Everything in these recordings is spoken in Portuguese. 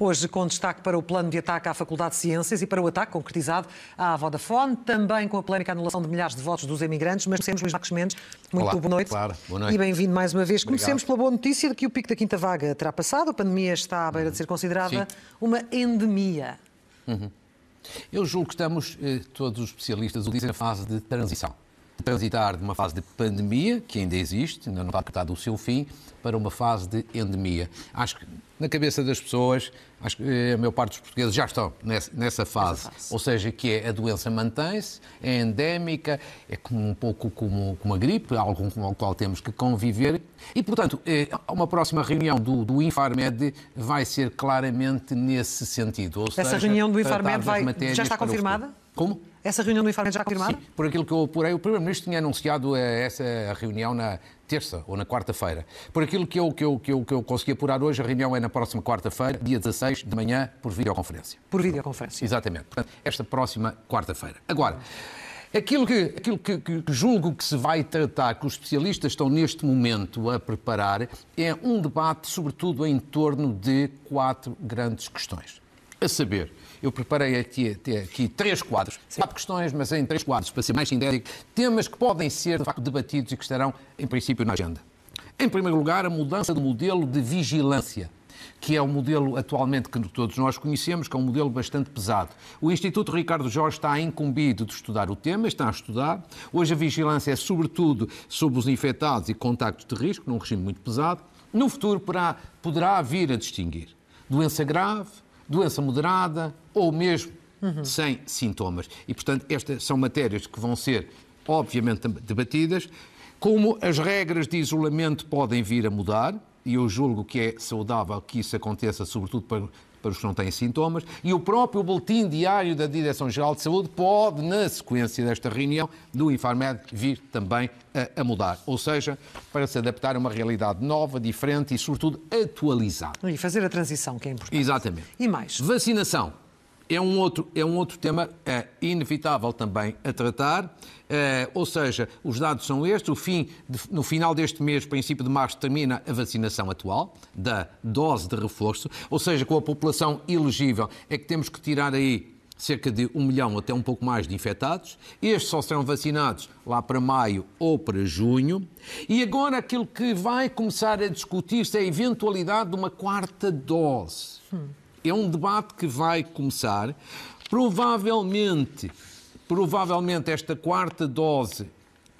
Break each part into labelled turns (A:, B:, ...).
A: Hoje, com destaque para o plano de ataque à Faculdade de Ciências e para o ataque concretizado à Vodafone, também com a polémica anulação de milhares de votos dos emigrantes, mas comecemos Luís Marcos Mendes. Muito
B: Olá,
A: boa noite.
B: claro, boa noite.
A: E bem-vindo mais uma vez.
B: Obrigado.
A: Comecemos pela boa notícia de que o pico da quinta vaga terá passado. A pandemia está à beira de ser considerada
B: Sim.
A: uma endemia.
B: Eu julgo que estamos, eh, todos os especialistas o dizem, na fase de transição. Transitar de uma fase de pandemia, que ainda existe, ainda não está apertado o seu fim, para uma fase de endemia. Acho que na cabeça das pessoas, acho que eh, a maior parte dos portugueses já estão nessa, nessa fase.
A: fase.
B: Ou seja, que é a doença mantém-se, é endémica, é como um pouco como, como a gripe, algo com o qual temos que conviver. E, portanto, eh, uma próxima reunião do, do Infarmed vai ser claramente nesse sentido. Ou
A: Essa
B: seja,
A: reunião do Infarmed vai- já está confirmada?
B: Como?
A: Essa reunião do Infarmed já confirmada?
B: Sim, por aquilo que eu apurei, o Primeiro-Ministro tinha anunciado eh, essa reunião na terça ou na quarta-feira. Por aquilo que eu, que, eu, que, eu, que eu consegui apurar hoje, a reunião é na próxima quarta-feira, dia 16 de manhã, por videoconferência.
A: Por videoconferência.
B: Exatamente. Portanto, esta próxima quarta-feira. Agora, aquilo, que, aquilo que, que julgo que se vai tratar, que os especialistas estão neste momento a preparar, é um debate, sobretudo, em torno de quatro grandes questões. A saber, eu preparei aqui, aqui, três quadros, quatro questões, mas em três quadros, para ser mais sintético, temas que podem ser, de facto, debatidos e que estarão, em princípio, na agenda. Em primeiro lugar, a mudança do modelo de vigilância que é o modelo atualmente que todos nós conhecemos, que é um modelo bastante pesado. O Instituto Ricardo Jorge está incumbido de estudar o tema, está a estudar. Hoje a vigilância é sobretudo sobre os infectados e contactos de risco, num regime muito pesado. No futuro poderá, poderá vir a distinguir doença grave, doença moderada ou mesmo sem sintomas. E, portanto, estas são matérias que vão ser, obviamente, debatidas. Como as regras de isolamento podem vir a mudar, e eu julgo que é saudável que isso aconteça, sobretudo para, para os que não têm sintomas, e o próprio boletim diário da Direção-Geral de Saúde pode, na sequência desta reunião do Infarmed, vir também a, a mudar. Ou seja, para se adaptar a uma realidade nova, diferente e, sobretudo, atualizada.
A: E fazer a transição, que é importante.
B: Exatamente.
A: E mais?
B: Vacinação é um outro, é um outro tema é, inevitável também a tratar. É, ou seja, os dados são estes. O fim, de- no final deste mês, princípio de março, termina a vacinação atual da dose de reforço. Ou seja, com a população elegível, é que temos que tirar aí cerca de um milhão até um pouco mais de infectados. Estes só serão vacinados lá para maio ou para junho. E agora aquilo que vai começar a discutir-se é a eventualidade de uma quarta dose. É um debate que vai começar. Provavelmente, provavelmente esta quarta dose,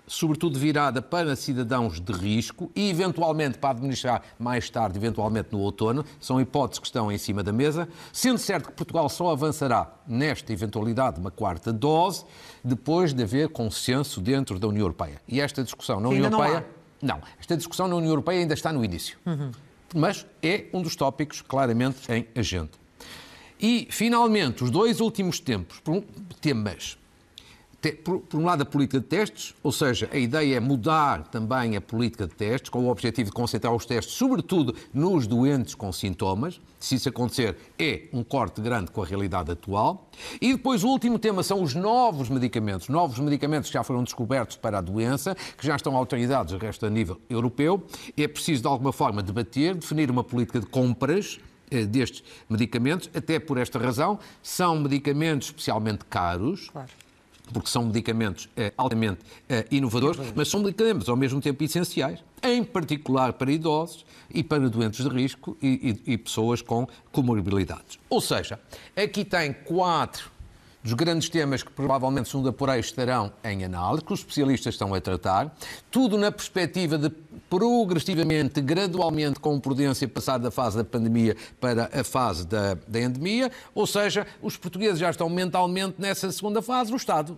B: sobretudo virada para cidadãos de risco e eventualmente para administrar mais tarde, eventualmente no outono, são hipóteses que estão em cima da mesa, sendo certo que Portugal só avançará nesta eventualidade de uma quarta dose depois de haver consenso dentro da União Europeia. E esta discussão na União
A: ainda não
B: Europeia não, esta discussão na União Europeia ainda está no início. Mas é um dos tópicos claramente em agenda. E, finalmente, os dois últimos tempos, temas. Por, por um lado, a política de testes, ou seja, a ideia é mudar também a política de testes, com o objetivo de concentrar os testes, sobretudo nos doentes com sintomas. Se isso acontecer, é um corte grande com a realidade atual. E depois, o último tema são os novos medicamentos. Novos medicamentos que já foram descobertos para a doença, que já estão autorizados, o resto a nível europeu. É preciso, de alguma forma, debater, definir uma política de compras eh, destes medicamentos, até por esta razão, são medicamentos especialmente caros,
A: Claro.
B: Porque são medicamentos eh, altamente eh, inovadores, mas são medicamentos ao mesmo tempo essenciais, em particular para idosos e para doentes de risco e, e- e pessoas com comorbilidades. Ou seja, aqui tem quatro dos grandes temas que provavelmente, segundo apurei, estarão em análise, que os especialistas estão a tratar, tudo na perspectiva de progressivamente, gradualmente, com prudência, passar da fase da pandemia para a fase da, da endemia, ou seja, os portugueses já estão mentalmente nessa segunda fase, o Estado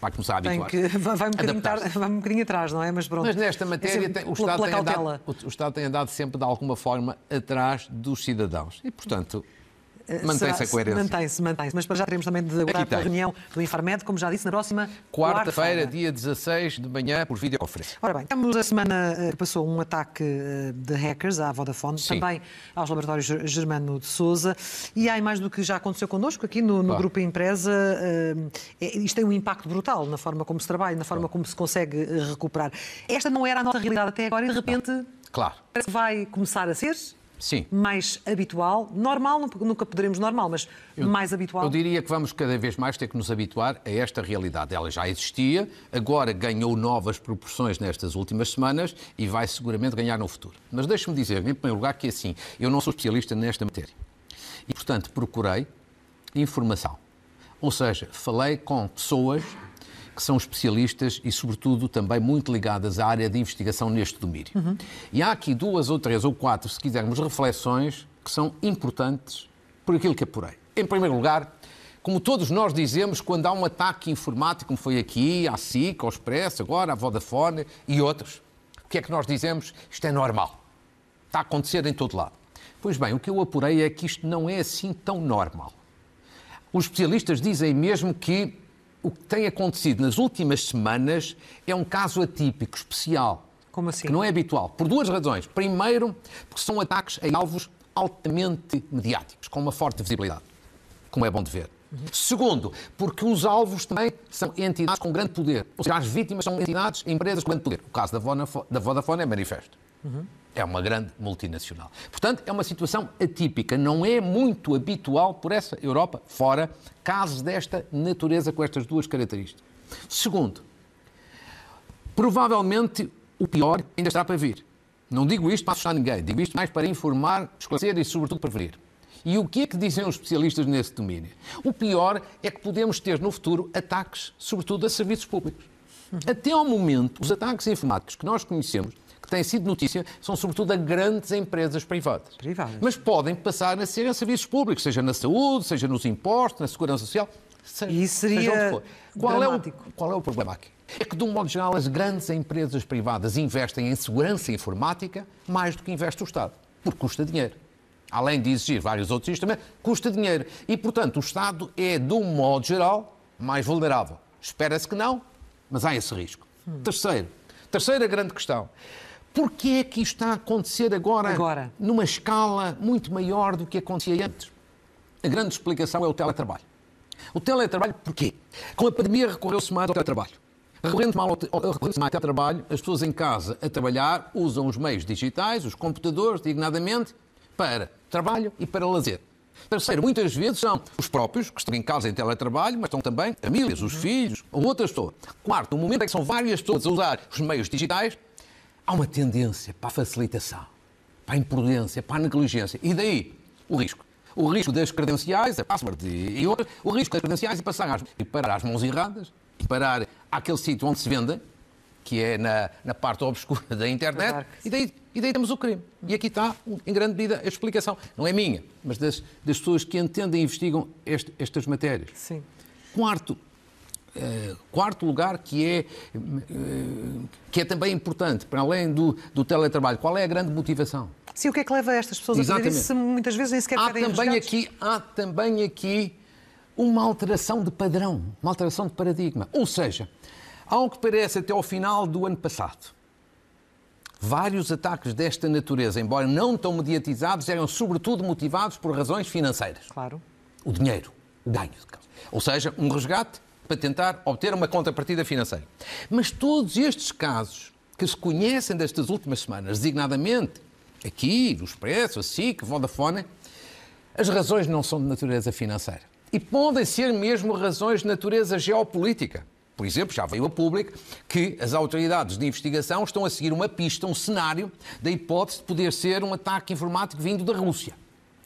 B: vai começar a
A: Tem
B: habituar.
A: que, vai, um bocadinho tar- vai um bocadinho atrás, não é? Mas pronto.
B: Mas nesta
A: É
B: matéria tem- o, Estado tem andado, o, o Estado tem andado sempre, de alguma forma, atrás dos cidadãos. E, portanto, mantém-se
A: Será-
B: a coerência.
A: Mantém-se, mantém-se. Mas para já teremos também de aguardar
B: tem.
A: reunião do Infarmed, como já disse, na próxima
B: Quarta-feira, dia 16 de manhã, por videoconferência.
A: Ora bem, temos a semana eh, que passou um ataque eh, de hackers à Vodafone,
B: Sim.
A: também aos laboratórios Ger- Germano de Souza, e há mais do que já aconteceu connosco aqui no, no
B: Claro.
A: Grupo Empresa. eh, isto tem um impacto brutal na forma como se trabalha, na forma como se consegue eh, recuperar. Esta não era a nossa realidade até agora e de repente
B: Claro.
A: parece que vai começar a ser.
B: Sim.
A: mais habitual, normal, nunca poderemos normal, mas mais habitual.
B: Eu diria que vamos cada vez mais ter que nos habituar a esta realidade. Ela já existia, agora ganhou novas proporções nestas últimas semanas e vai seguramente ganhar no futuro. Mas deixe-me dizer, em primeiro lugar, que assim, eu não sou especialista nesta matéria. E, portanto, procurei informação. Ou seja, falei com pessoas que são especialistas e, sobretudo, também muito ligadas à área de investigação neste domínio. Uhum. E há aqui duas ou três ou quatro, se quisermos, reflexões que são importantes por aquilo que apurei. Em primeiro lugar, como todos nós dizemos, quando há um ataque informático, como foi aqui, à SIC, ao Expresso, agora à Vodafone e outros, o que é que nós dizemos? Isto é normal. Está a acontecer em todo lado. Pois bem, o que eu apurei é que isto não é assim tão normal. Os especialistas dizem mesmo que o que tem acontecido nas últimas semanas é um caso atípico, especial.
A: Como assim?
B: Que não é habitual. Por duas razões. Primeiro, porque são ataques a alvos altamente mediáticos, com uma forte visibilidade, como é bom de ver. Uhum. Segundo, porque os alvos também são entidades com grande poder. Ou seja, as vítimas são entidades, empresas com grande poder. O caso da Vodafone é manifesto. Uhum. É uma grande multinacional. Portanto, é uma situação atípica. Não é muito habitual por essa Europa fora casos desta natureza com estas duas características. Segundo, provavelmente o pior ainda está para vir. Não digo isto para assustar ninguém, digo isto mais para informar, esclarecer e, sobretudo, prevenir. E o que é que dizem os especialistas nesse domínio? O pior é que podemos ter no futuro ataques, sobretudo a serviços públicos. Até ao momento, os ataques informáticos que nós conhecemos que têm sido notícia são sobretudo a grandes empresas privadas.
A: Privadas.
B: Mas podem passar a ser a serviços públicos, seja na saúde, seja nos impostos, na segurança social, seja,
A: e seria seja onde for.
B: Qual é, o, qual é o problema aqui? É que, de um modo geral, as grandes empresas privadas investem em segurança informática mais do que investe o Estado, porque custa dinheiro. Além de exigir vários outros instrumentos, custa dinheiro. E, portanto, o Estado é, de um modo geral, mais vulnerável. Espera-se que não, mas há esse risco. Hum. Terceiro, terceira grande questão. Porquê é que isto está a acontecer agora,
A: agora,
B: numa escala muito maior do que acontecia antes? A grande explicação é o teletrabalho. O teletrabalho, porquê? Com a pandemia recorreu-se mais ao teletrabalho. Recorrendo mais ao teletrabalho, as pessoas em casa a trabalhar usam os meios digitais, os computadores, dignadamente, para trabalho e para lazer. Terceiro, muitas vezes são os próprios que estão em casa em teletrabalho, mas estão também famílias, os filhos ou outras pessoas. Quarto, o momento em que são várias pessoas a usar os meios digitais, há uma tendência para a facilitação, para a imprudência, para a negligência. E daí o risco. O risco das credenciais, a password e, outras, o risco das credenciais e passar às, e parar às mãos erradas, e parar àquele sítio onde se vende, que é na, na parte obscura da internet, e daí, e daí temos o crime. E aqui está, em grande medida, a explicação. Não é minha, mas das, das pessoas que entendem e investigam este, estas matérias.
A: Sim.
B: Quarto, quarto lugar, que é, uh, que é também importante, para além do, do teletrabalho, qual é a grande motivação?
A: Sim, o que é que leva estas pessoas Exatamente. a fazer isso muitas vezes nem sequer
B: há também aqui Há também aqui uma alteração de padrão, uma alteração de paradigma. Ou seja, ao que parece até ao final do ano passado, vários ataques desta natureza, embora não tão mediatizados, eram sobretudo motivados por razões financeiras.
A: Claro.
B: O dinheiro, o ganho. Ou seja, um resgate para tentar obter uma contrapartida financeira. Mas todos estes casos que se conhecem destas últimas semanas, designadamente aqui, no Expresso, a SIC, Vodafone, as razões não são de natureza financeira. E podem ser mesmo razões de natureza geopolítica. Por exemplo, já veio a público que as autoridades de investigação estão a seguir uma pista, um cenário da hipótese de poder ser um ataque informático vindo da Rússia.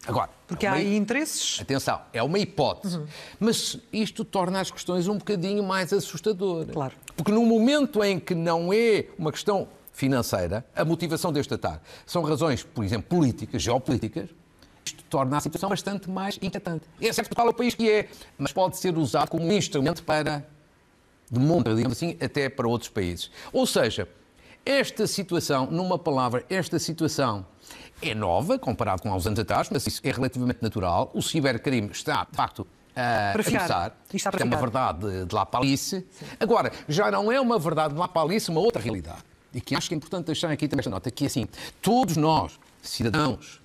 B: Agora,
A: porque é uma... há aí interesses.
B: Atenção, é uma hipótese. Uhum. Mas isto torna as questões um bocadinho mais assustadoras.
A: Claro.
B: Porque no momento em que não é uma questão financeira, a motivação deste ataque são razões, por exemplo, políticas, geopolíticas, isto torna a situação bastante mais inquietante. É certo qual é o país que é, mas pode ser usado como um instrumento para, de monta, digamos assim, até para outros países. Ou seja, esta situação, numa palavra, esta situação é nova, comparado com há uns anos atrás, mas isso é relativamente natural. O cibercrime está, de facto, a começar. Isto é uma verdade de lá para Alice. Agora, já não é uma verdade de lá para Alice, uma outra realidade. E que acho que é importante deixar aqui também esta nota, que é assim, todos nós, cidadãos,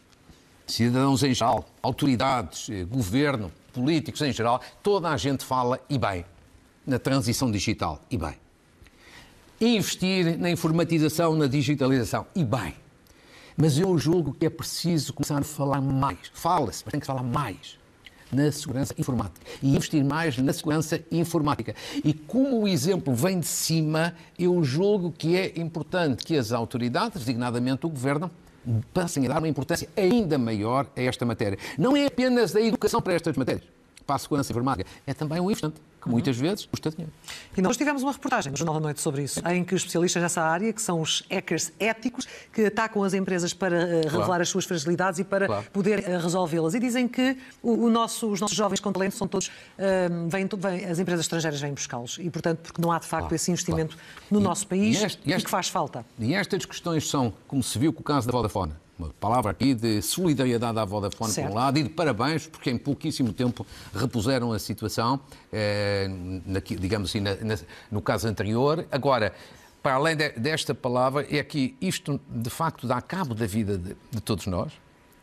B: cidadãos em geral, autoridades, eh, governo, políticos em geral, toda a gente fala, e bem, na transição digital, e bem. Investir na informatização, na digitalização, e bem Mas eu julgo que é preciso começar a falar mais. Fala-se, mas tem que falar mais na segurança informática e investir mais na segurança informática. E como o exemplo vem de cima, eu julgo que é importante que as autoridades, designadamente o governo, passem a dar uma importância ainda maior a esta matéria. Não é apenas a educação para estas matérias, para a segurança informática, é também o investimento que muitas vezes custa dinheiro.
A: E nós tivemos uma reportagem no Jornal da Noite sobre isso, em que especialistas nessa área, que são os hackers éticos, que atacam as empresas para uh, revelar claro. as suas fragilidades e para claro. poder uh, resolvê-las. E dizem que o, o nosso, os nossos jovens com talento são todos. Uh, vêm, vêm, as empresas estrangeiras vêm buscá-los. E, portanto, porque não há de facto claro. esse investimento no e, nosso país e, este, e, este, e que faz falta.
B: E estas questões são, como se viu com o caso da Vodafone, uma palavra aqui de solidariedade à Vodafone certo. por um lado e de parabéns porque em pouquíssimo tempo repuseram a situação, eh, na, digamos assim, na, na, no caso anterior. Agora, para além de, desta palavra, é que isto de facto dá cabo da vida de, de todos nós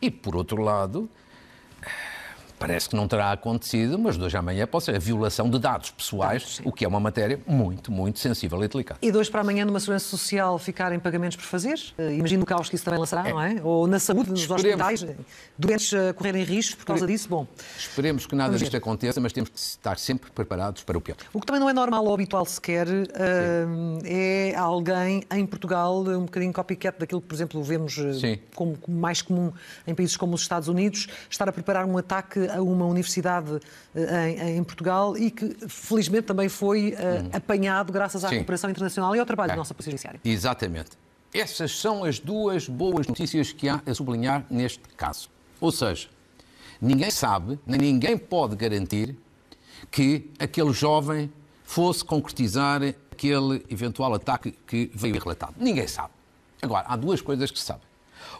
B: e, por outro lado, Parece que não terá acontecido, mas de hoje à amanhã pode ser a violação de dados pessoais, o que é uma matéria muito, muito sensível e delicada.
A: E de hoje para amanhã, numa segurança social, ficarem pagamentos por fazer? Uh, imagino o caos que isso também lançará, é. não é? Ou na saúde, nos Esperemos. hospitais, doentes a correrem riscos por causa disso? Bom.
B: Esperemos que nada disto aconteça, mas temos que estar sempre preparados para o pior.
A: O que também não é normal ou habitual sequer uh, é alguém em Portugal, um bocadinho copycat daquilo que, por exemplo, vemos uh, como mais comum em países como os Estados Unidos, estar a preparar um ataque a uma universidade eh, em, em Portugal e que felizmente também foi uh, apanhado graças à Sim. cooperação internacional e ao trabalho é. da nossa Polícia Judiciária.
B: Exatamente. Essas são as duas boas notícias que há a sublinhar neste caso. Ou seja, ninguém sabe, nem ninguém pode garantir que aquele jovem fosse concretizar aquele eventual ataque que veio relatado. Ninguém sabe. Agora, há duas coisas que se sabem.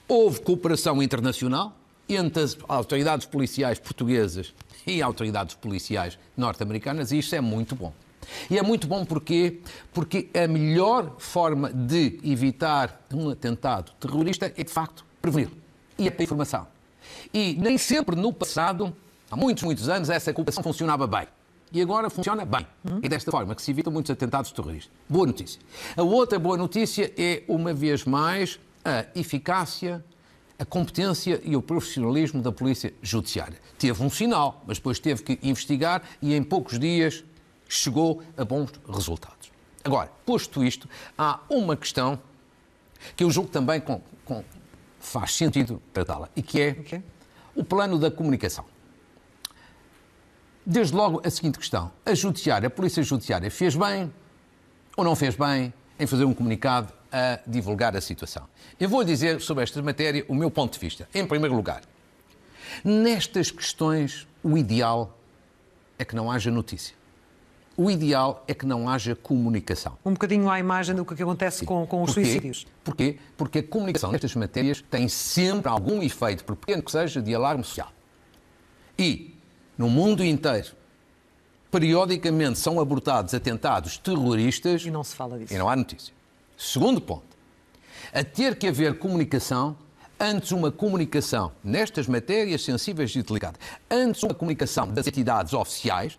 B: Houve cooperação internacional, entre as autoridades policiais portuguesas e autoridades policiais norte-americanas, e isto é muito bom. E é muito bom porque, porque a melhor forma de evitar um atentado terrorista é, de facto, prevenir. E a informação. E nem sempre no passado, há muitos, muitos anos, essa cooperação funcionava bem. E agora funciona bem. É desta forma que se evitam muitos atentados terroristas. Boa notícia. A outra boa notícia é, uma vez mais, a eficácia a competência e o profissionalismo da Polícia Judiciária. Teve um sinal, mas depois teve que investigar e em poucos dias chegou a bons resultados. Agora, posto isto, há uma questão que eu julgo também com, com faz sentido tratá-la e que é okay. o plano da comunicação. Desde logo a seguinte questão: a Judiciária, a Polícia Judiciária fez bem ou não fez bem em fazer um comunicado a divulgar a situação. Eu vou dizer sobre esta matéria o meu ponto de vista. Em primeiro lugar, nestas questões, o ideal é que não haja notícia. O ideal é que não haja comunicação.
A: Um bocadinho à imagem do que acontece com, com os Porquê? suicídios.
B: Porquê? Porque a comunicação nestas matérias tem sempre algum efeito, por pequeno que seja, de alarme social. E, no mundo inteiro, periodicamente são abortados atentados terroristas.
A: E não se fala disso.
B: E não há notícia. Segundo ponto, a ter que haver comunicação antes uma comunicação nestas matérias sensíveis e delicadas, antes uma comunicação das entidades oficiais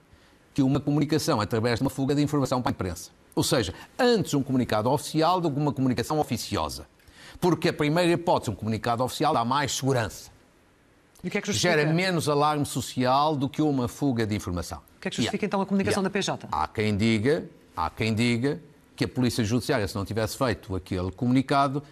B: que uma comunicação através de uma fuga de informação para a imprensa. Ou seja, antes um comunicado oficial do que uma comunicação oficiosa. Porque a primeira hipótese, um comunicado oficial, dá mais segurança.
A: E o que é que
B: justifica? Gera menos alarme social do que uma fuga de informação.
A: O que é que justifica yeah. então a comunicação yeah. da PJ?
B: Há quem diga, há quem diga que a Polícia Judiciária, se não tivesse feito aquele comunicado,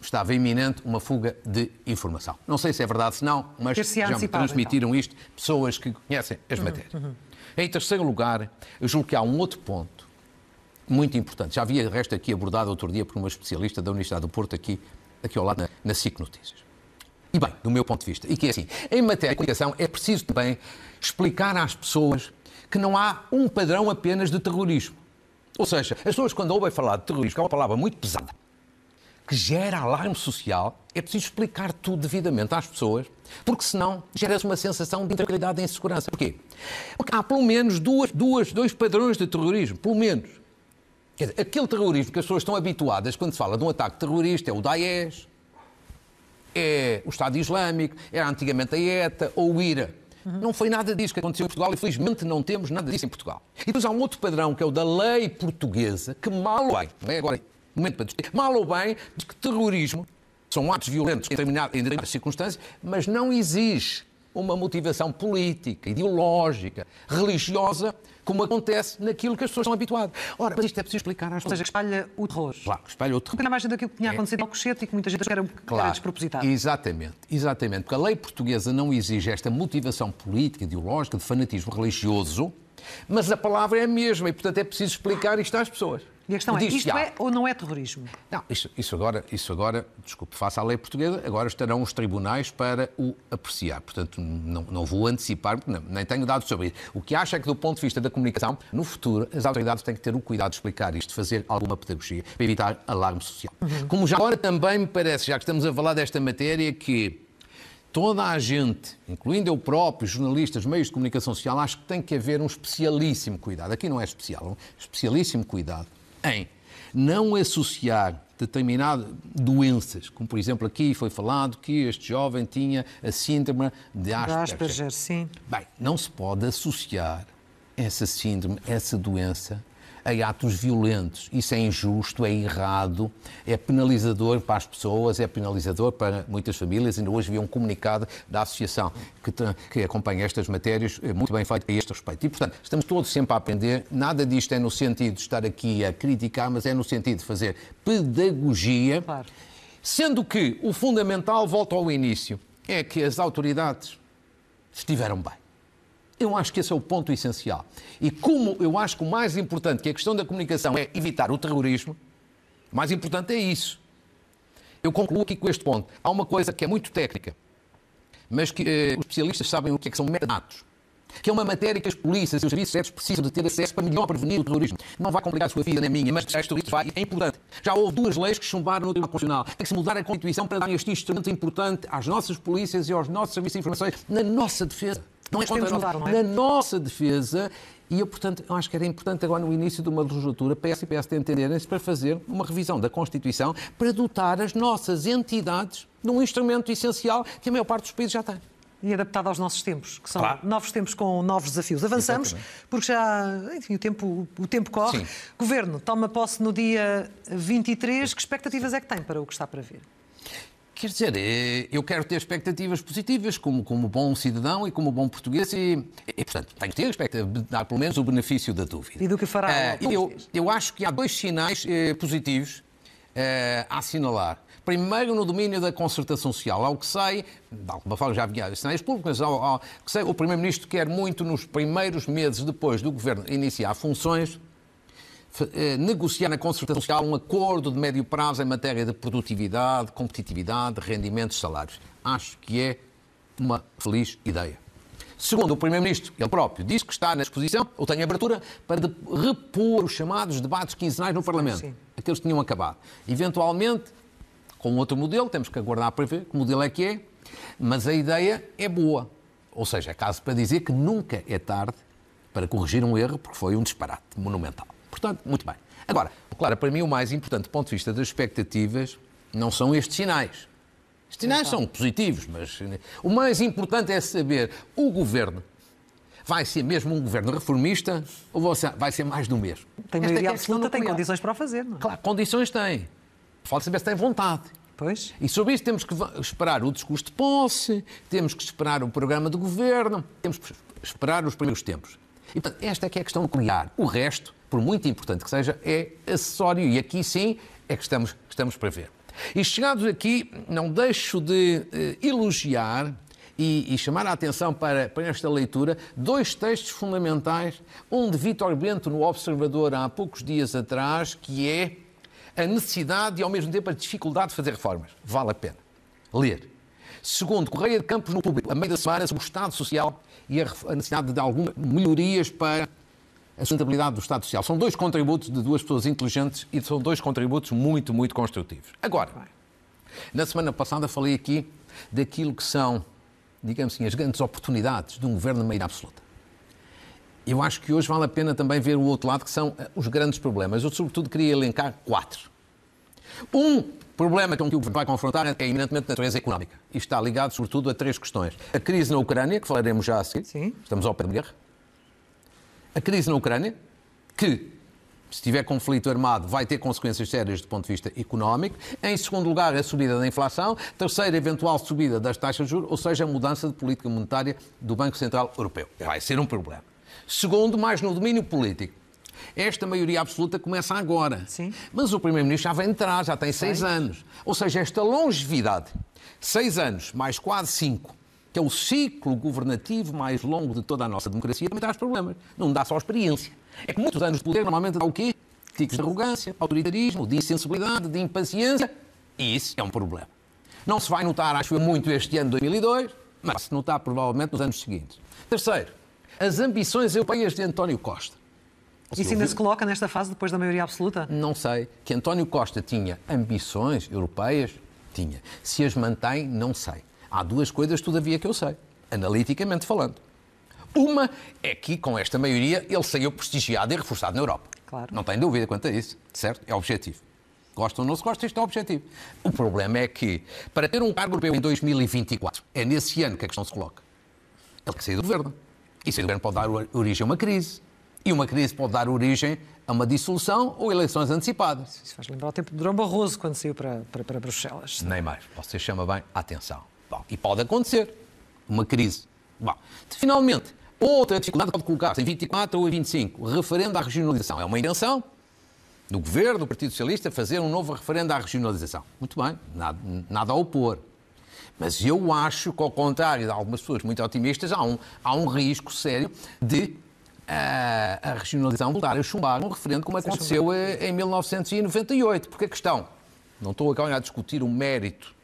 B: estava iminente uma fuga de informação. Não sei se é verdade, se não, mas já me transmitiram então. isto pessoas que conhecem as uhum, matérias. Uhum. Em terceiro lugar, eu julgo que há um outro ponto muito importante. Já havia, resto, aqui abordado outro dia por uma especialista da Universidade do Porto, aqui, aqui ao lado, na, na SIC Notícias. E bem, do meu ponto de vista, e que é assim, em matéria de comunicação é preciso também explicar às pessoas que não há um padrão apenas de terrorismo. Ou seja, as pessoas quando ouvem falar de terrorismo, que é uma palavra muito pesada, que gera alarme social, é preciso explicar tudo devidamente às pessoas, porque senão gera-se uma sensação de intranquilidade e insegurança. Porquê? Porque há pelo menos duas, duas, dois padrões de terrorismo, pelo menos. Quer dizer, aquele terrorismo que as pessoas estão habituadas quando se fala de um ataque terrorista é o Daesh, é o Estado Islâmico, era antigamente a ETA ou o IRA. Uhum. Não foi nada disso que aconteceu em Portugal e felizmente não temos nada disso em Portugal. E depois há um outro padrão que é o da lei portuguesa, que mal ou bem, não é agora momento para discutir, mal ou bem, diz que terrorismo são atos violentos em determinadas circunstâncias, mas não exige uma motivação política, ideológica, religiosa, como acontece naquilo que as pessoas estão habituadas. Ora, mas isto é preciso explicar às pessoas.
A: Ou seja, espalha o terror.
B: Claro, espalha o terror.
A: Ainda mais daquilo que tinha é. acontecido é. ao Cochete e que muita gente era, claro, era despropositado.
B: Exatamente, exatamente. Porque a lei portuguesa não exige esta motivação política, ideológica, de fanatismo religioso, mas a palavra é a mesma e, portanto, é preciso explicar isto às pessoas.
A: E a questão é, isto é ou não é terrorismo?
B: Não, isso, isso, agora, isso agora, desculpe, faça a lei portuguesa, agora estarão os tribunais para o apreciar. Portanto, não, não vou antecipar, não, nem tenho dados sobre isso. O que acho é que, do ponto de vista da comunicação, no futuro, as autoridades têm que ter o cuidado de explicar isto, de fazer alguma pedagogia, para evitar alarme social. Uhum. Como já agora também me parece, já que estamos a falar desta matéria, que toda a gente, incluindo eu próprio, jornalistas, meios de comunicação social, acho que tem que haver um especialíssimo cuidado. Aqui não é especial, um especialíssimo cuidado em não associar determinadas doenças, como por exemplo aqui foi falado que este jovem tinha a síndrome de Asperger.
A: Asperger, sim.
B: Bem, não se pode associar essa síndrome, essa doença a atos violentos. Isso é injusto, é errado, é penalizador para as pessoas, é penalizador para muitas famílias. Ainda hoje vi um comunicado da associação que, que acompanha estas matérias, eh, muito bem feito a este respeito. E, portanto, estamos todos sempre a aprender. Nada disto é no sentido de estar aqui a criticar, mas é no sentido de fazer pedagogia. Claro. Sendo que o fundamental, volta ao início, é que as autoridades estiveram bem. Eu acho que esse é o ponto essencial. E como eu acho que o mais importante, que a questão da comunicação é evitar o terrorismo, o mais importante é isso. Eu concluo aqui com este ponto. Há uma coisa que é muito técnica, mas que eh, os especialistas sabem o que é que são metadados. Que é uma matéria que as polícias e os serviços secretos precisam de ter acesso para melhor prevenir o terrorismo. Não vai complicar a sua vida nem a minha, mas se isto vai, é importante. Já houve duas leis que chumbaram no Tribunal Constitucional. Tem que se mudar a Constituição para dar este instrumento importante às nossas polícias e aos nossos serviços de informações na nossa defesa. Não é contra mudar, não é? Na nossa defesa, e eu, portanto, acho que era importante agora no início de uma legislatura, PS e PSD entenderem-se para fazer uma revisão da Constituição para dotar as nossas entidades de um instrumento essencial que a maior parte dos países já tem
A: e adaptado aos nossos tempos, que são claro. novos tempos com novos desafios. Avançamos, Exatamente. porque já, enfim, o tempo, o tempo corre. Sim. Governo toma posse no dia 23. Que expectativas é que tem para o que está para vir?
B: Quer dizer, é, eu quero ter expectativas positivas como, como bom cidadão e como bom português e, e portanto, tenho que ter expectativa de dar pelo menos o benefício da dúvida.
A: E do que fará?
B: Uh, eu, eu acho que há dois sinais uh, positivos uh, a assinalar. Primeiro, no domínio da concertação social. Ao que sei, de alguma forma já havia sinais públicos, mas ao, ao que sei, o Primeiro-Ministro quer muito, nos primeiros meses depois do Governo iniciar funções, eh, negociar na concertação social um acordo de médio prazo em matéria de produtividade, competitividade, rendimentos, salários. Acho que é uma feliz ideia. Segundo o Primeiro-Ministro, ele próprio, diz que está na disposição, ou tem abertura, para repor os chamados debates quinzenais no Parlamento. Sim. Aqueles que tinham acabado. Eventualmente, com outro modelo, temos que aguardar para ver que modelo é que é, mas a ideia é boa. Ou seja, é caso para dizer que nunca é tarde para corrigir um erro, porque foi um disparate monumental. Portanto, muito bem. Agora, claro, para mim o mais importante do ponto de vista das expectativas não são estes sinais. Estes sinais são positivos, mas o mais importante é saber o governo vai ser mesmo um governo reformista ou vai ser mais do mesmo?
A: Tem maioria é absoluta, tem condições para o fazer, não é?
B: Claro, condições tem. Falta saber se tem vontade.
A: Pois.
B: E sobre isso temos que esperar o discurso de posse, temos que esperar o programa de governo, temos que esperar os primeiros tempos. E, portanto, esta é que é a questão nuclear. O resto por muito importante que seja, é acessório. E aqui sim é que estamos, estamos para ver. E chegados aqui, não deixo de uh, elogiar e, e, chamar a atenção para, para esta leitura dois textos fundamentais. Um de Vítor Bento no Observador há poucos dias atrás, que é a necessidade e ao mesmo tempo a dificuldade de fazer reformas. Vale a pena ler. Segundo, Correia de Campos no Público, a meio da semana, sobre o Estado Social e a necessidade de algumas melhorias para a sustentabilidade do Estado Social. São dois contributos de duas pessoas inteligentes e são dois contributos muito, muito construtivos. Agora, na semana passada falei aqui daquilo que são, digamos assim, as grandes oportunidades de um governo de maioria absoluta. Eu acho que hoje vale a pena também ver o outro lado, que são eh, os grandes problemas. Eu, sobretudo, queria elencar quatro. Um problema com que o governo vai confrontar é eminentemente de natureza económica. E está ligado, sobretudo, a três questões. A crise na Ucrânia, que falaremos já a seguir. Sim. Estamos ao pé de guerra a crise na Ucrânia, que se tiver conflito armado, vai ter consequências sérias do ponto de vista económico. Em segundo lugar, a subida da inflação. Terceiro, eventual subida das taxas de juros, ou seja, a mudança de política monetária do Banco Central Europeu. Vai ser um problema. Segundo, mais no domínio político. Esta maioria absoluta começa agora.
A: Sim.
B: Mas o Primeiro-Ministro já vem entrar, já tem seis anos. Ou seja, esta longevidade, seis anos mais quase cinco, que é o ciclo governativo mais longo de toda a nossa democracia, também traz problemas. Não dá só experiência. É que muitos anos de poder normalmente dá o quê? Ticos de arrogância, autoritarismo, de insensibilidade, de impaciência. E isso é um problema. Não se vai notar, acho eu, muito este ano 2002, mas se notar provavelmente nos anos seguintes. Terceiro, as ambições europeias de António Costa.
A: Isso ainda se coloca nesta fase depois da maioria absoluta?
B: Não sei. Que António Costa tinha ambições europeias? Tinha. Se as mantém, não sei. Há duas coisas, todavia, que eu sei, analiticamente falando. Uma é que, com esta maioria, ele saiu prestigiado e reforçado na Europa.
A: Claro.
B: Não tem dúvida quanto a isso, certo? É objetivo. Gostam ou não se gostam, isto é objetivo. O problema é que, para ter um cargo europeu em 2024, é nesse ano que a questão se coloca. Ele que saiu do governo. E sair do governo pode dar origem a uma crise. E uma crise pode dar origem a uma dissolução ou eleições antecipadas.
A: Isso faz lembrar o tempo de Durão Barroso, quando saiu para, para, para Bruxelas.
B: Nem mais. Você chama bem a atenção. Bom, e pode acontecer uma crise. Bom, finalmente, outra dificuldade pode colocar-se em 24 ou em 25, referendo à regionalização. É uma intenção do governo, do Partido Socialista, fazer um novo referendo à regionalização. Muito bem, nada, nada a opor. Mas eu acho que, ao contrário de algumas pessoas muito otimistas, há um, há um risco sério de a, a regionalização voltar a chumbar um referendo como aconteceu em 1998. Porque a questão, não estou agora a discutir o mérito,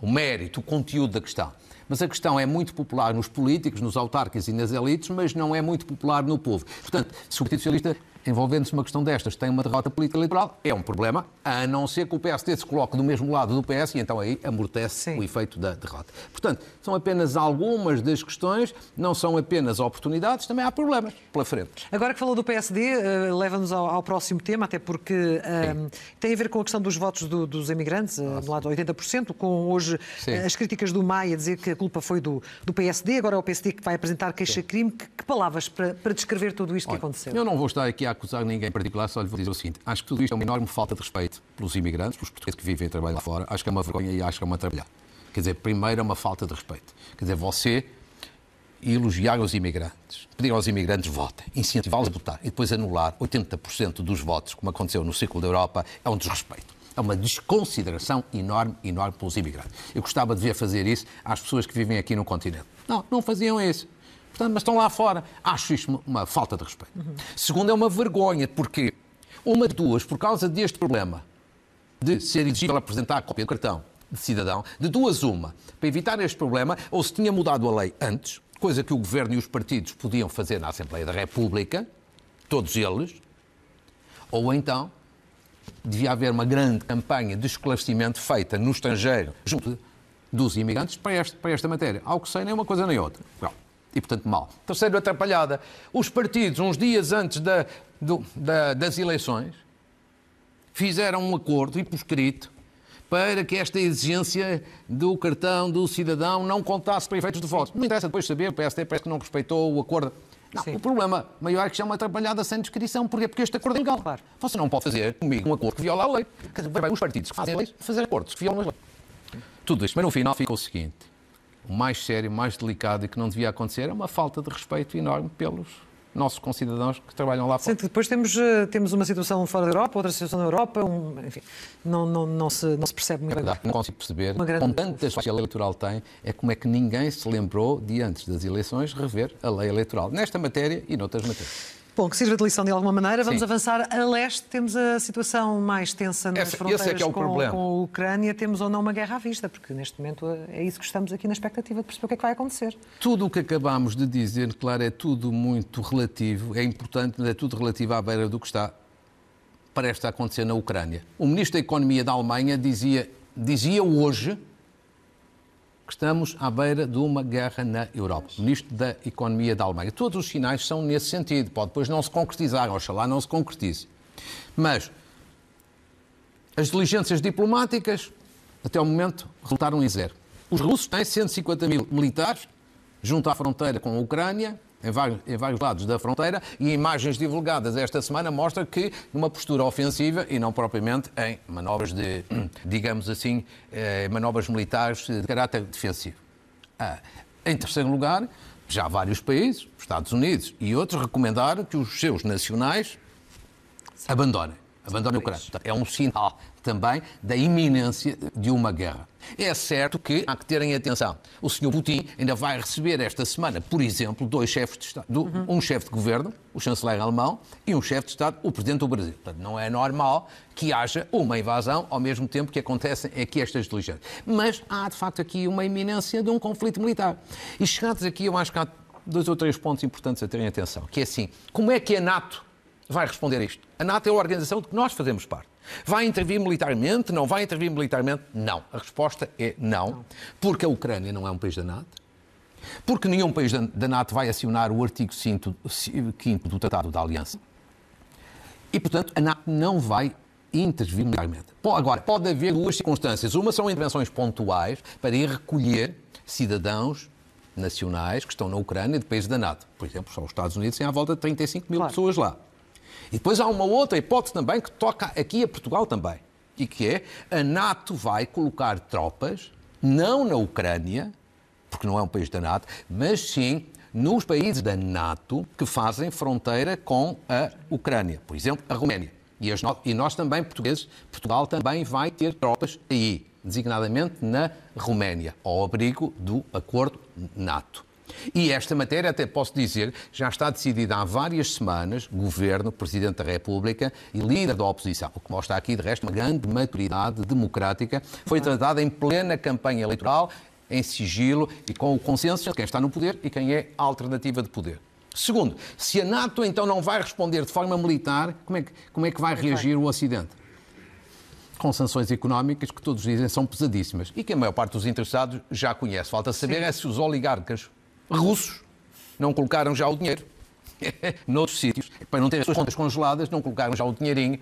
B: o mérito, o conteúdo da questão, mas a questão é muito popular nos políticos, nos autarcas e nas elites, mas não é muito popular no povo. Portanto, se o Partido Socialista envolvendo-se numa questão destas, tem uma derrota política eleitoral, é um problema, a não ser que o PSD se coloque do mesmo lado do PS e então aí amortece Sim. o efeito da derrota. Portanto, são apenas algumas das questões, não são apenas oportunidades, também há problemas pela frente.
A: Agora que falou do PSD, eh, leva-nos ao, ao, próximo tema, até porque uh, tem a ver com a questão dos votos do, dos emigrantes, uh, do lado 80%, com hoje as críticas do MAI a dizer que a culpa foi do, do PSD, agora é o PSD que vai apresentar queixa-crime. Que, que, palavras para, para descrever tudo isto Olha, que aconteceu?
B: Eu não vou estar aqui a acusar ninguém em particular, só lhe vou dizer o seguinte: acho que tudo isto é uma enorme falta de respeito pelos imigrantes, pelos portugueses que vivem e trabalham lá fora. Acho que é uma vergonha e acho que é uma trabalhar. Quer dizer, primeiro é uma falta de respeito. Quer dizer, você elogiar os imigrantes, pedir aos imigrantes votem, incentivá-los a votar e depois anular 80% dos votos, como aconteceu no ciclo da Europa, é um desrespeito. É uma desconsideração enorme, enorme pelos imigrantes. Eu gostava de ver fazer isso às pessoas que vivem aqui no continente. Não, não faziam isso. Portanto, mas estão lá fora. Acho isto uma, falta de respeito. Uhum. Segundo, é uma vergonha, porque uma de duas, por causa deste problema de ser exigível apresentar a cópia do cartão de cidadão, de duas uma, para evitar este problema, ou se tinha mudado a lei antes, coisa que o Governo e os partidos podiam fazer na Assembleia da República, todos eles, ou então devia haver uma grande campanha de esclarecimento feita no estrangeiro, junto dos imigrantes, para esta, para esta matéria. Algo que sei nem uma coisa nem outra. E, portanto, mal. Terceiro, atrapalhada. Os partidos, uns dias antes da, do, da, das eleições, fizeram um acordo, e por escrito, para que esta exigência do cartão do cidadão não contasse para efeitos de votos. Não interessa depois saber, o PSD parece que não respeitou o acordo. Não, o problema maior é que já é uma atrapalhada sem descrição. Porquê? Porque este acordo é legal. Claro. Você não pode fazer comigo um acordo que viola a lei. Os partidos que fazem leis fazer acordos que violam a lei. Tudo isto. Mas no final fica o seguinte o mais sério, mais delicado e que não devia acontecer é uma falta de respeito enorme pelos nossos concidadãos que trabalham lá fora.
A: Sim, depois temos, eh, temos uma situação fora da Europa, outra situação na Europa, um, enfim, não, não, não, se, não se percebe muito
B: bem. Não consigo perceber, grande... com tantas que a lei eleitoral tem, é como é que ninguém se lembrou de antes das eleições rever a lei eleitoral, nesta matéria e noutras matérias.
A: Bom, que sirva de lição de alguma maneira. Vamos Sim. avançar a leste. Temos a situação mais tensa nas esse, fronteiras esse é é com, com a Ucrânia. Temos ou não uma guerra à vista, porque neste momento é isso que estamos aqui na expectativa de perceber o que é que vai acontecer.
B: Tudo o que acabámos de dizer, claro, é tudo muito relativo, é importante, mas é tudo relativo à beira do que está prestes a acontecer na Ucrânia. O Ministro da Economia da Alemanha dizia, dizia hoje que estamos à beira de uma guerra na Europa. Ministro da Economia da Alemanha. Todos os sinais são nesse sentido. Pode depois não se concretizar, oxalá não se concretize. Mas as diligências diplomáticas, até o momento, resultaram em zero. Os russos têm 150 mil militares junto à fronteira com a Ucrânia em vários, em vários lados da fronteira e imagens divulgadas esta semana mostram que numa postura ofensiva e não propriamente em manobras de, digamos assim, eh, manobras militares de caráter defensivo. Ah, em terceiro lugar, já vários países, Estados Unidos e outros, recomendaram que os seus nacionais abandonem abandone a Ucrânia. É um sinal também da iminência de uma guerra. É certo que há que terem atenção. O Sr. Putin ainda vai receber esta semana, por exemplo, dois chefes de Estado, uhum. um chefe de governo, o chanceler alemão, e um chefe de Estado, o presidente do Brasil. Portanto, não é normal que haja uma invasão ao mesmo tempo que acontecem aqui estas diligências. Mas há, de facto, aqui uma iminência de um conflito militar. E chegados aqui, eu acho que há dois ou três pontos importantes a terem atenção, que é assim, como é que a NATO vai responder a isto? A NATO é a organização de que nós fazemos parte. Vai intervir militarmente? Não vai intervir militarmente? Não. A resposta é não, porque a Ucrânia não é um país da NATO, porque nenhum país da NATO vai acionar o artigo 5 do Tratado da Aliança e, portanto, a NATO não vai intervir militarmente. Agora, pode haver duas circunstâncias. Uma são intervenções pontuais para ir recolher cidadãos nacionais que estão na Ucrânia de países da NATO. Por exemplo, só os Estados Unidos têm à volta de 35 mil claro. pessoas lá. E depois há uma outra hipótese também que toca aqui a Portugal também, e que é a NATO vai colocar tropas, não na Ucrânia, porque não é um país da NATO, mas sim nos países da NATO que fazem fronteira com a Ucrânia, por exemplo, a Roménia. E, as, e nós também, portugueses, Portugal também vai ter tropas aí, designadamente na Roménia, ao abrigo do acordo NATO. E esta matéria, até posso dizer, já está decidida há várias semanas, Governo, Presidente da República e líder da oposição, o que mostra aqui, de resto, uma grande maturidade democrática. Foi tratada em plena campanha eleitoral, em sigilo e com o consenso de quem está no poder e quem é a alternativa de poder. Segundo, se a NATO então não vai responder de forma militar, como é que, como é que vai reagir o Ocidente? com sanções económicas que todos dizem são pesadíssimas e que a maior parte dos interessados já conhece. Falta saber Sim. é se os oligarcas russos não colocaram já o dinheiro noutros sítios. Para não ter as suas contas congeladas, não colocaram já o dinheirinho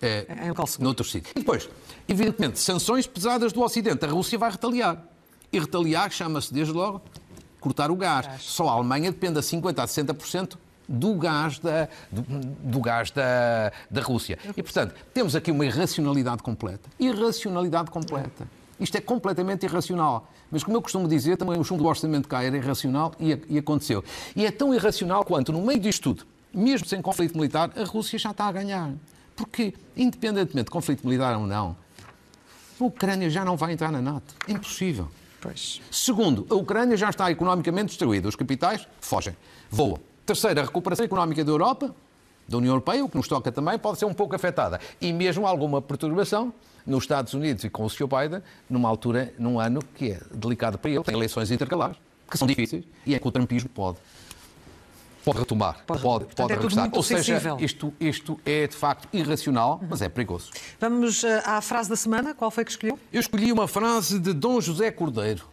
B: eh, é, é noutros sítios. E depois, evidentemente, sanções pesadas do Ocidente. A Rússia vai retaliar. E retaliar chama-se, desde logo, cortar o gás. gás. Só a Alemanha depende a 50% a 60% do gás, da, do, do, gás da, da Rússia. E, portanto, temos aqui uma irracionalidade completa. Irracionalidade completa. Isto é completamente irracional. Mas, como eu costumo dizer, também o chumbo do orçamento cá era irracional e, e aconteceu. E é tão irracional quanto, no meio disto tudo, mesmo sem conflito militar, a Rússia já está a ganhar. Porque, independentemente de conflito militar ou não, a Ucrânia já não vai entrar na NATO. É impossível. Pois. Segundo, a Ucrânia já está economicamente destruída. Os capitais fogem, voam. Terceiro, a recuperação económica da Europa, da União Europeia, o que nos toca também, pode ser um pouco afetada. E mesmo alguma perturbação nos Estados Unidos e com o Sr. Biden, numa altura, num ano que é delicado para ele, tem eleições intercalares, que são difíceis, e é que o trumpismo pode pode retomar, pode, pode, pode é regressar. Ou seja, isto, isto é de facto irracional, mas é perigoso.
A: Vamos eh, à frase da semana. Qual foi que escolheu?
B: Eu escolhi uma frase de Dom José Cordeiro,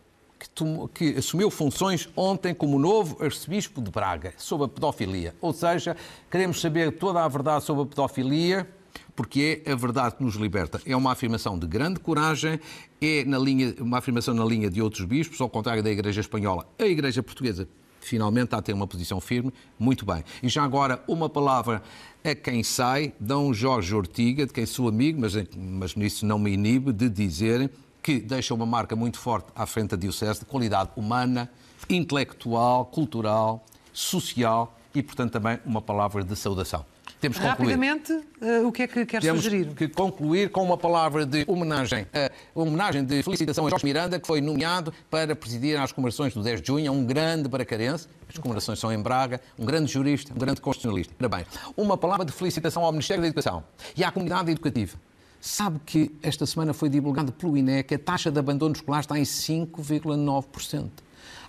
B: que, tomou, que assumiu funções ontem como novo arcebispo de Braga, sobre a pedofilia. Ou seja, queremos saber toda a verdade sobre a pedofilia porque é a verdade que nos liberta. É uma afirmação de grande coragem, é na linha, uma afirmação na linha de outros bispos, ao contrário da Igreja Espanhola. A Igreja Portuguesa finalmente está a ter uma posição firme, muito bem. E já agora, uma palavra a quem sai, Dom Jorge Ortiga, de quem sou amigo, mas, mas nisso não me inibe, de dizer que deixa uma marca muito forte à frente da Diocese de qualidade humana, intelectual, cultural, social e, portanto, também uma palavra de saudação.
A: Temos que concluir. Rapidamente, uh, o que é que quer
B: Temos
A: sugerir?
B: Temos que concluir com uma palavra de homenagem, uh, homenagem de felicitação a Jorge Miranda, que foi nomeado para presidir as comemorações do 10 de junho, é um grande baracarense, as comemorações são em Braga, um grande jurista, um grande constitucionalista. Parabéns. Uma palavra de felicitação ao Ministério da Educação e à comunidade educativa. Sabe que esta semana foi divulgado pelo INE que a taxa de abandono escolar está em 5,9%.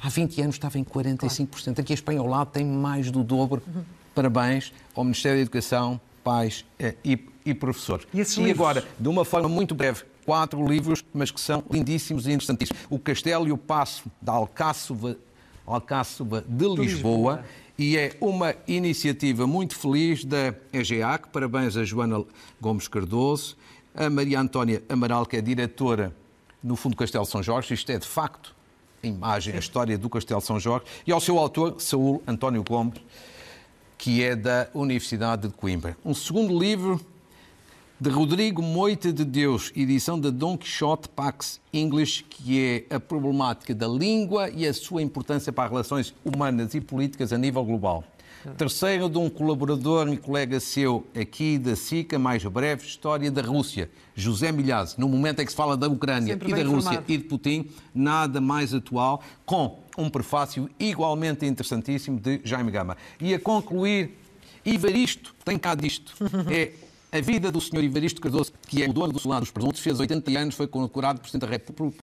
B: Há 20 anos estava em 45%. Aqui a Espanha ao lado tem mais do dobro. Uhum parabéns ao Ministério da Educação, pais eh, e, e professores.
A: E, e
B: agora, de uma forma muito breve, quatro livros, mas que são lindíssimos e interessantíssimos. O Castelo e o Passo da Alcáçova, Alcáçova de Lisboa, Lisboa, e é uma iniciativa muito feliz da EGEAC. Parabéns a Joana Gomes Cardoso, a Maria Antónia Amaral, que é diretora no Fundo Castelo São Jorge. Isto é, de facto, imagem, a história do Castelo São Jorge, e ao seu autor, Saúl António Gomes, que é da Universidade de Coimbra. Um segundo livro de Rodrigo Moita de Deus, edição da Don Quixote Pax English, que é a problemática da língua e a sua importância para as relações humanas e políticas a nível global. Terceiro, de um colaborador e colega seu aqui da SICA, mais breve, História da Rússia, José Milhazes, no momento em que se fala da Ucrânia Sempre e da Rússia e de Putin, nada mais atual, com um prefácio igualmente interessantíssimo de Jaime Gama. E a concluir, Ivaristo tem cá disto. É a vida do Sr. Ivaristo Cardoso, que é o dono do Solar dos Presuntos, fez 80 anos, foi condecorado por Presidente da República